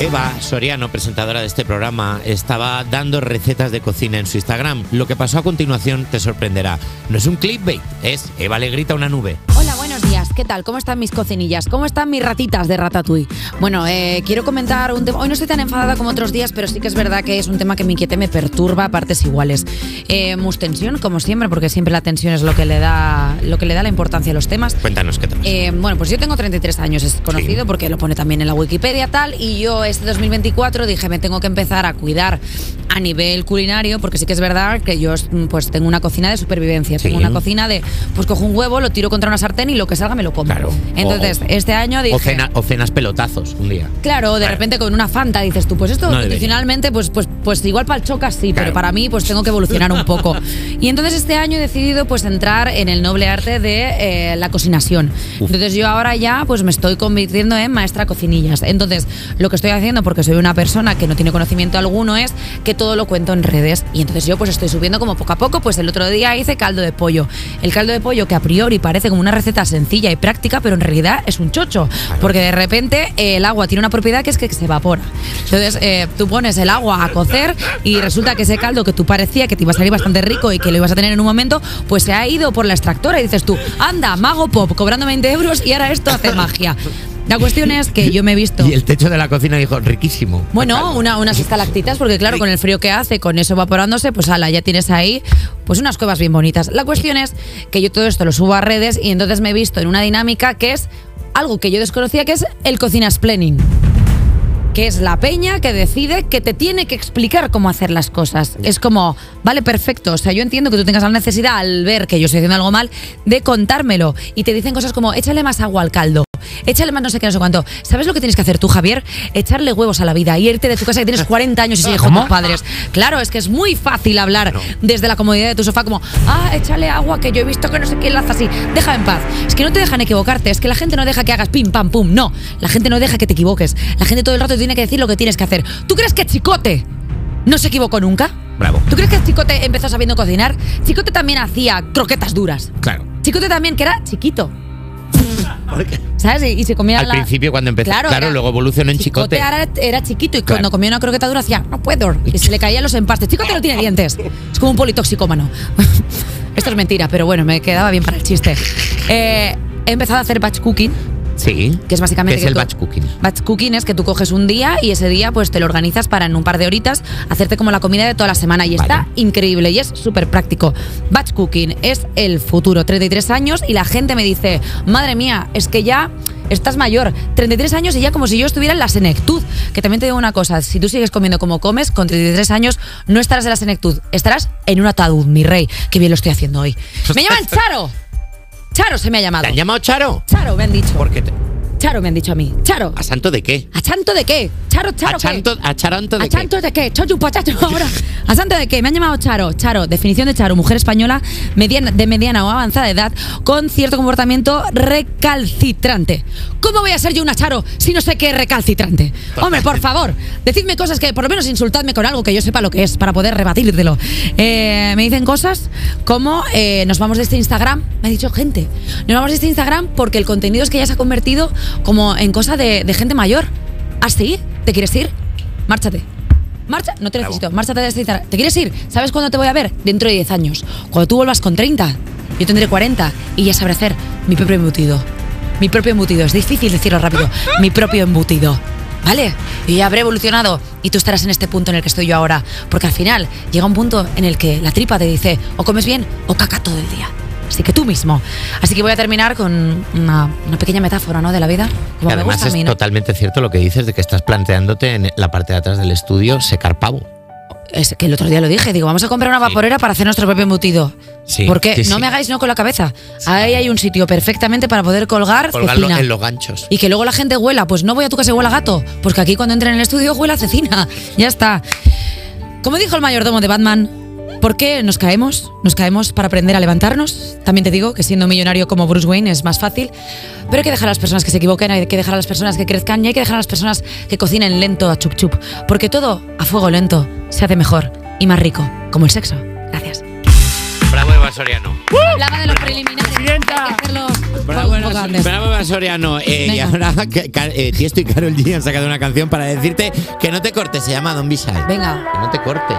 Eva Soriano, presentadora de este programa, estaba dando recetas de cocina en su Instagram. Lo que pasó a continuación te sorprenderá. No es un clickbait, es Eva le grita una nube. ¿Qué tal? ¿Cómo están mis cocinillas? ¿Cómo están mis ratitas de ratatouille? Bueno, eh, quiero comentar un tema. Hoy no estoy tan enfadada como otros días, pero sí que es verdad que es un tema que me inquieta me perturba a partes iguales. Eh, mus tensión, como siempre, porque siempre la tensión es lo que le da, lo que le da la importancia a los temas. Cuéntanos qué pasa. Eh, bueno, pues yo tengo 33 años, es conocido Sí. porque lo pone también en la Wikipedia tal, y yo este 2024 dije me tengo que empezar a cuidar a nivel culinario, porque sí que es verdad que yo pues tengo una cocina de supervivencia, tengo Sí. una cocina de pues cojo un huevo, lo tiro contra una sartén y lo que salga me lo como. Claro. Entonces, O- este año dije... o, cena- o cenas pelotazos un día. Claro, de Claro. repente con una Fanta dices tú, pues esto No nutricionalmente, pues, pues, pues igual para el chocas sí, Claro. pero para mí pues tengo que evolucionar un poco. Y entonces este año he decidido pues entrar en el noble arte de eh, la cocinación. Uf. Entonces yo ahora ya pues me estoy convirtiendo en maestra cocinillas. Entonces lo que estoy haciendo, porque soy una persona que no tiene conocimiento alguno, es que todo lo cuento en redes. Y entonces yo pues estoy subiendo como poco a poco, pues el otro día hice caldo de pollo. El caldo de pollo que a priori parece como una receta sencilla y práctica, pero en realidad es un chocho. Porque de repente eh, el agua tiene una propiedad que es que se evapora. Entonces eh, tú pones el agua a cocer y resulta que ese caldo que tú parecía que te iba a salir bastante rico y que lo ibas a tener en un momento, pues se ha ido por la extractora y dices tú, anda, mago pop, cobrando 20 euros y ahora esto hace magia. La cuestión es que yo me he visto... Y el techo de la cocina dijo, riquísimo. Bueno, una- unas estalactitas, porque claro, con el frío que hace, con eso evaporándose, pues ala, ya tienes ahí pues unas cuevas bien bonitas. La cuestión es que yo todo esto lo subo a redes y entonces me he visto en una dinámica que es algo que yo desconocía, que es el cocinas planning. Que es la peña que decide que te tiene que explicar cómo hacer las cosas. Es como, vale, perfecto. O sea, yo entiendo que tú tengas la necesidad al ver que yo estoy haciendo algo mal de contármelo. Y te dicen cosas como, échale más agua al caldo. Échale más no sé qué, no sé cuánto. ¿Sabes lo que tienes que hacer tú, Javier? Echarle huevos a la vida y irte de tu casa que tienes 40 años y sigues con tus padres. Claro, es que es muy fácil hablar No. desde la comodidad de tu sofá como, ah, échale agua que yo he visto que no sé quién la hace así. Deja en paz. Es que no te dejan equivocarte, es que la gente no deja que hagas pim, pam, pum. No, la gente no deja que te equivoques. La gente todo el rato tiene que decir lo que tienes que hacer. ¿Tú crees que Chicote no se equivocó nunca? Bravo. ¿Tú crees que Chicote empezó sabiendo cocinar? Chicote también hacía croquetas duras. Claro. Chicote también, que era chiquito. ¿Sabes? Y, y se comía Al la- principio cuando empezó, claro, era- luego evolucionó en chicote. era, era chiquito y Claro. cuando comía una croqueta dura hacía, no puedo. Y se le caían los empastes. Chicote no tiene dientes. Es como un politoxicómano. Esto es mentira, pero bueno, me quedaba bien para el chiste. Eh, he empezado a hacer batch cooking. Sí. Que es básicamente ¿Qué es que el batch cooking? Batch cooking es que tú coges un día y ese día pues te lo organizas para en un par de horitas hacerte como la comida de toda la semana y Vale. está increíble y es súper práctico. Batch cooking es el futuro, 33 años y la gente me dice, madre mía, es que ya estás mayor, 33 años y ya como si yo estuviera en la senectud. Que también te digo una cosa, si tú sigues comiendo como comes, con 33 años no estarás en la senectud, estarás en un ataúd, mi rey. Qué bien lo estoy haciendo hoy. Me llaman Charo. Charo se me ha llamado. ¿Te han llamado Charo? Charo me han dicho. ¿Por qué? te- Charo me han dicho a mí. Charo. ¿A santo de qué? ¿A chanto de qué? Charo, Charo, ¿A, chanto, ¿A charanto de ¿A qué? chanto de qué? Chochu pachacho ahora. ¿A santo de qué? Me han llamado Charo. Charo, definición de Charo, mujer española mediana- de mediana o avanzada edad con cierto comportamiento recalcitrante. ¿Cómo voy a ser yo una Charo si no sé qué recalcitrante? Hombre, por favor, decidme cosas que por lo menos insultadme con algo que yo sepa lo que es para poder rebatírtelo. Eh, me dicen cosas como eh, nos vamos de este Instagram. Me ha dicho gente. Nos vamos de este Instagram porque el contenido es que ya se ha convertido como en cosa de, de gente mayor. ¿Así? ¿Te quieres ir? Márchate. Marcha, no te necesito. Márchate de este Instagram. ¿Te quieres ir? ¿Sabes cuándo te voy a ver? Dentro de 10 años. Cuando tú vuelvas con 30. Yo tendré 40 y ya sabré hacer mi propio embutido. Mi propio embutido. Es difícil decirlo rápido. Mi propio embutido. ¿Vale? Yo ya habré evolucionado y tú estarás en este punto en el que estoy yo ahora. Porque al final llega un punto en el que la tripa te dice o comes bien o caca todo el día. Así que tú mismo. Así que voy a terminar con una, una pequeña metáfora, ¿no? De la vida. Como Que me además a es mí, ¿no? totalmente cierto lo que dices de que estás planteándote en la parte de atrás del estudio secar pavo. Es que el otro día lo dije, digo, vamos a comprar una vaporera para hacer nuestro propio embutido. Sí, Porque sí, no me hagáis no con la cabeza. Ahí hay un sitio perfectamente para poder colgar Colgarlo cecina. en los ganchos. Y que luego la gente huela. Pues no voy a tu casa y huela gato. Porque aquí cuando entren en el estudio huela cecina. Ya está. Como dijo el mayordomo de Batman, ¿por qué nos caemos? Nos caemos para aprender a levantarnos. También te digo que siendo millonario como Bruce Wayne es más fácil. Pero hay que dejar a las personas que se equivoquen, hay que dejar a las personas que crezcan y hay que dejar a las personas que cocinen lento a chup chup. Porque todo a fuego lento se hace mejor y más rico, como el sexo. Gracias. Bravo, Eva Soriano. Hablaba de los preliminares. Presidenta. Hay que hacerlos Bravo, un poco antes. bravo, Eva Soriano. Eh, y ahora que- eh, Tiesto y Carol G han sacado una canción para decirte que no te cortes. Se llama Don Bishai. Venga. Que no te cortes.